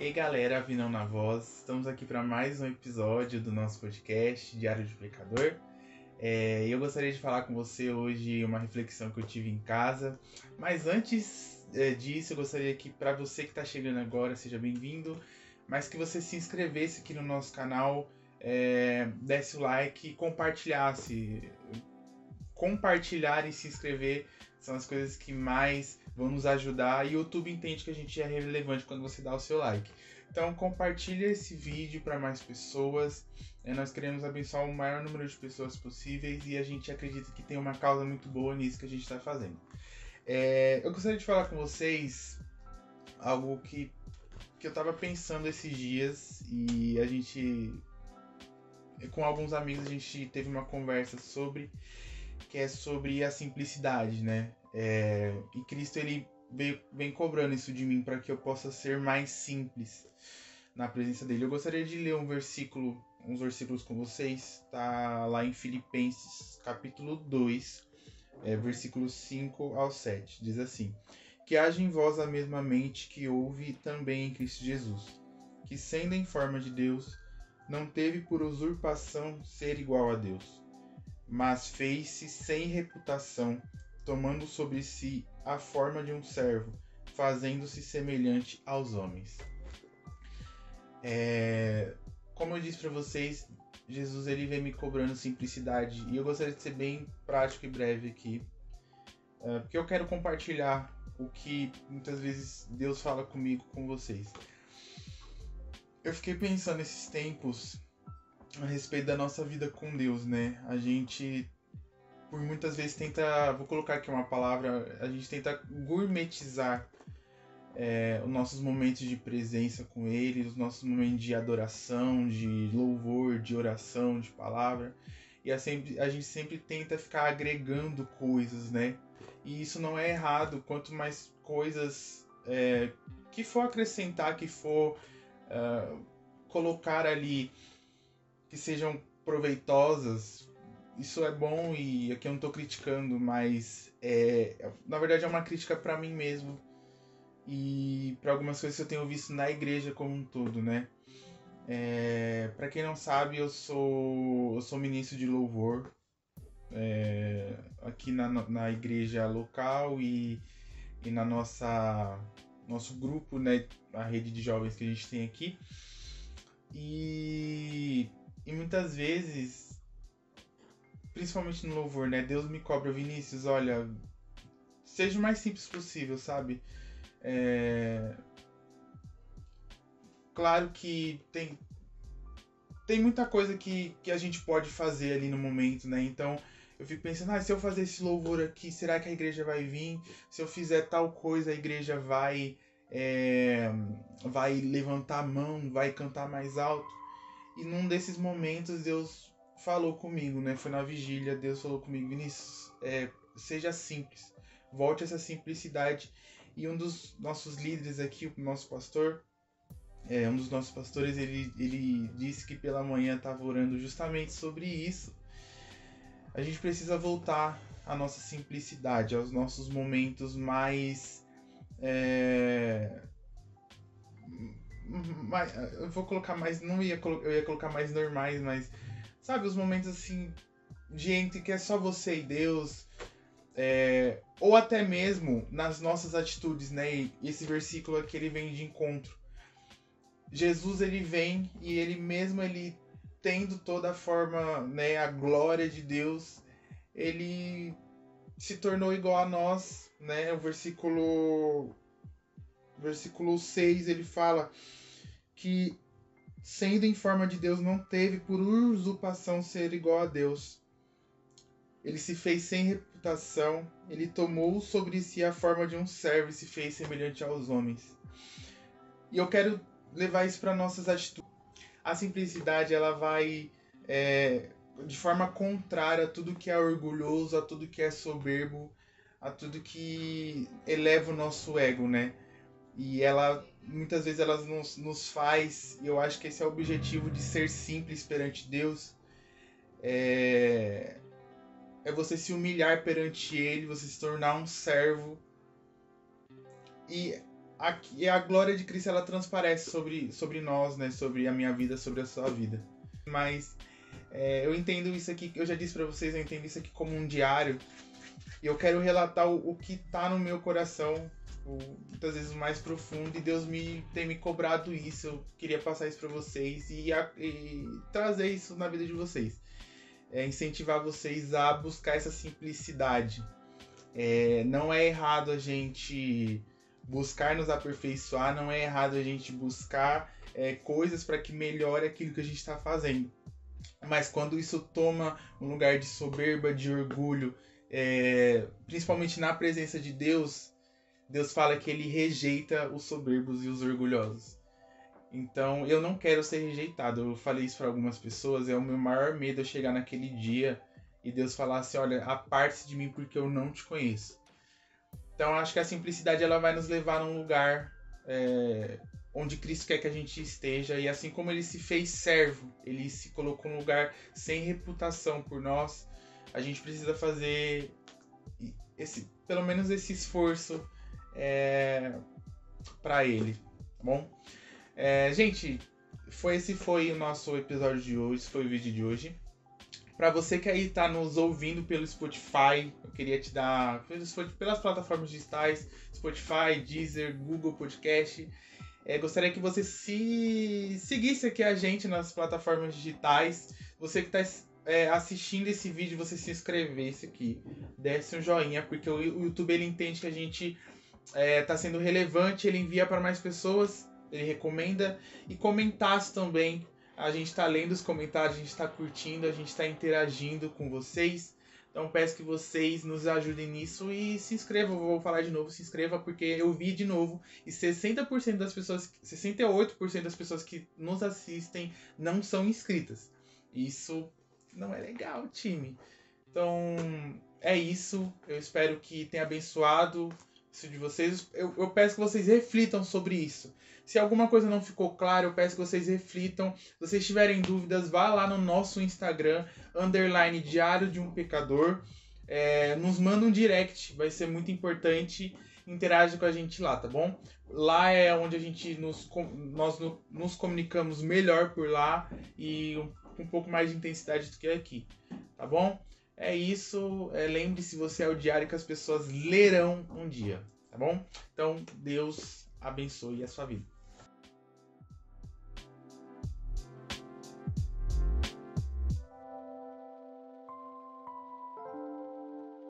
E aí galera, Vinão na Voz, estamos aqui para mais um episódio do nosso podcast Diário de Pecador. É, eu gostaria de falar com você hoje uma reflexão que eu tive em casa, mas antes é, disso eu gostaria que para você que está chegando agora, seja bem-vindo, mas que você se inscrevesse aqui no nosso canal, é, desse o like e compartilhasse. Compartilhar e se inscrever são as coisas que mais vão nos ajudar e o YouTube entende que a gente é relevante quando você dá o seu like. Então compartilha esse vídeo para mais pessoas. É, nós queremos abençoar o maior número de pessoas possíveis e a gente acredita que tem uma causa muito boa nisso que a gente está fazendo. É, eu gostaria de falar com vocês algo que, que eu estava pensando esses dias e a gente, com alguns amigos, a gente teve uma conversa sobre que é sobre a simplicidade, né? É, e Cristo ele veio, vem cobrando isso de mim para que eu possa ser mais simples na presença dele. Eu gostaria de ler um versículo, uns versículos com vocês, tá lá em Filipenses, capítulo 2, é, versículos 5 ao 7. Diz assim: Que haja em vós a mesma mente que houve também em Cristo Jesus, que sendo em forma de Deus, não teve por usurpação ser igual a Deus mas fez-se sem reputação, tomando sobre si a forma de um servo, fazendo-se semelhante aos homens. É... Como eu disse para vocês, Jesus ele vem me cobrando simplicidade e eu gostaria de ser bem prático e breve aqui, é, porque eu quero compartilhar o que muitas vezes Deus fala comigo, com vocês. Eu fiquei pensando nesses tempos a respeito da nossa vida com Deus, né? A gente por muitas vezes tenta, vou colocar aqui uma palavra, a gente tenta gourmetizar é, os nossos momentos de presença com Ele, os nossos momentos de adoração, de louvor, de oração, de palavra. E a, sempre, a gente sempre tenta ficar agregando coisas, né? E isso não é errado. Quanto mais coisas é, que for acrescentar, que for uh, colocar ali que sejam proveitosas, isso é bom e aqui eu não estou criticando, mas é, na verdade é uma crítica para mim mesmo e para algumas coisas que eu tenho visto na igreja como um todo, né? É, para quem não sabe, eu sou eu sou ministro de louvor é, aqui na, na igreja local e, e na nossa nosso grupo, né, a rede de jovens que a gente tem aqui. E e muitas vezes, principalmente no louvor, né? Deus me cobra, Vinícius, olha, seja o mais simples possível, sabe? É... Claro que tem, tem muita coisa que, que a gente pode fazer ali no momento, né? Então eu fico pensando, ah, se eu fazer esse louvor aqui, será que a igreja vai vir? Se eu fizer tal coisa, a igreja vai, é, vai levantar a mão, vai cantar mais alto? E num desses momentos Deus falou comigo, né? Foi na vigília, Deus falou comigo, Vinícius, é, seja simples, volte essa simplicidade. E um dos nossos líderes aqui, o nosso pastor, é, um dos nossos pastores, ele, ele disse que pela manhã estava orando justamente sobre isso. A gente precisa voltar à nossa simplicidade, aos nossos momentos mais é, mais, eu vou colocar mais, não ia eu ia colocar mais normais, mas sabe os momentos assim de entre que é só você e Deus, é, ou até mesmo nas nossas atitudes, né? Esse versículo aqui ele vem de encontro. Jesus ele vem e ele mesmo ele tendo toda a forma, né, a glória de Deus, ele se tornou igual a nós, né? O versículo versículo 6 ele fala que, sendo em forma de Deus, não teve por usurpação ser igual a Deus. Ele se fez sem reputação, ele tomou sobre si a forma de um servo e se fez semelhante aos homens. E eu quero levar isso para nossas atitudes. A simplicidade ela vai é, de forma contrária a tudo que é orgulhoso, a tudo que é soberbo, a tudo que eleva o nosso ego, né? E ela muitas vezes elas nos, nos faz, e eu acho que esse é o objetivo de ser simples perante Deus, é, é você se humilhar perante Ele, você se tornar um servo. E a, e a glória de Cristo ela transparece sobre, sobre nós, né? Sobre a minha vida, sobre a sua vida. Mas é, eu entendo isso aqui, eu já disse para vocês, eu entendo isso aqui como um diário. E eu quero relatar o, o que tá no meu coração, o, muitas vezes mais profundo, e Deus me tem me cobrado isso. Eu queria passar isso para vocês e, a, e, trazer isso na vida de vocês. É, incentivar vocês a buscar essa simplicidade. É, não é errado a gente buscar nos aperfeiçoar, não é errado a gente buscar é, coisas para que melhore aquilo que a gente está fazendo. Mas quando isso toma um lugar de soberba, de orgulho, é, principalmente na presença de Deus, Deus fala que ele rejeita os soberbos e os orgulhosos. Então eu não quero ser rejeitado. Eu falei isso para algumas pessoas. É o meu maior medo eu chegar naquele dia e Deus falar assim: olha, aparte-se de mim porque eu não te conheço. Então acho que a simplicidade ela vai nos levar num lugar é, onde Cristo quer que a gente esteja e assim como ele se fez servo, ele se colocou num lugar sem reputação por nós, a gente precisa fazer esse, pelo menos esse esforço é, para ele, tá bom? É, gente, foi esse foi o nosso episódio de hoje, foi o vídeo de hoje. Para você que aí está nos ouvindo pelo Spotify, eu queria te dar pelas plataformas digitais, Spotify, Deezer, Google Podcast. É, gostaria que você se seguisse aqui a gente nas plataformas digitais. Você que está é, assistindo esse vídeo, você se inscrevesse aqui, desse um joinha, porque o, YouTube ele entende que a gente está é, tá sendo relevante, ele envia para mais pessoas, ele recomenda e comentasse também a gente está lendo os comentários, a gente está curtindo, a gente está interagindo com vocês. Então peço que vocês nos ajudem nisso e se inscrevam. Vou falar de novo, se inscreva porque eu vi de novo e 60% das pessoas, 68% das pessoas que nos assistem não são inscritas. Isso não é legal, time. Então é isso. Eu espero que tenha abençoado isso de vocês. Eu, eu peço que vocês reflitam sobre isso. Se alguma coisa não ficou clara, eu peço que vocês reflitam. Se vocês tiverem dúvidas, vá lá no nosso Instagram, underline Diário de um Pecador. É, nos manda um direct, vai ser muito importante. Interage com a gente lá, tá bom? Lá é onde a gente nos, nós nos comunicamos melhor por lá e com um pouco mais de intensidade do que aqui, tá bom? É isso. É, Lembre-se, você é o diário que as pessoas lerão um dia, tá bom? Então, Deus abençoe a sua vida.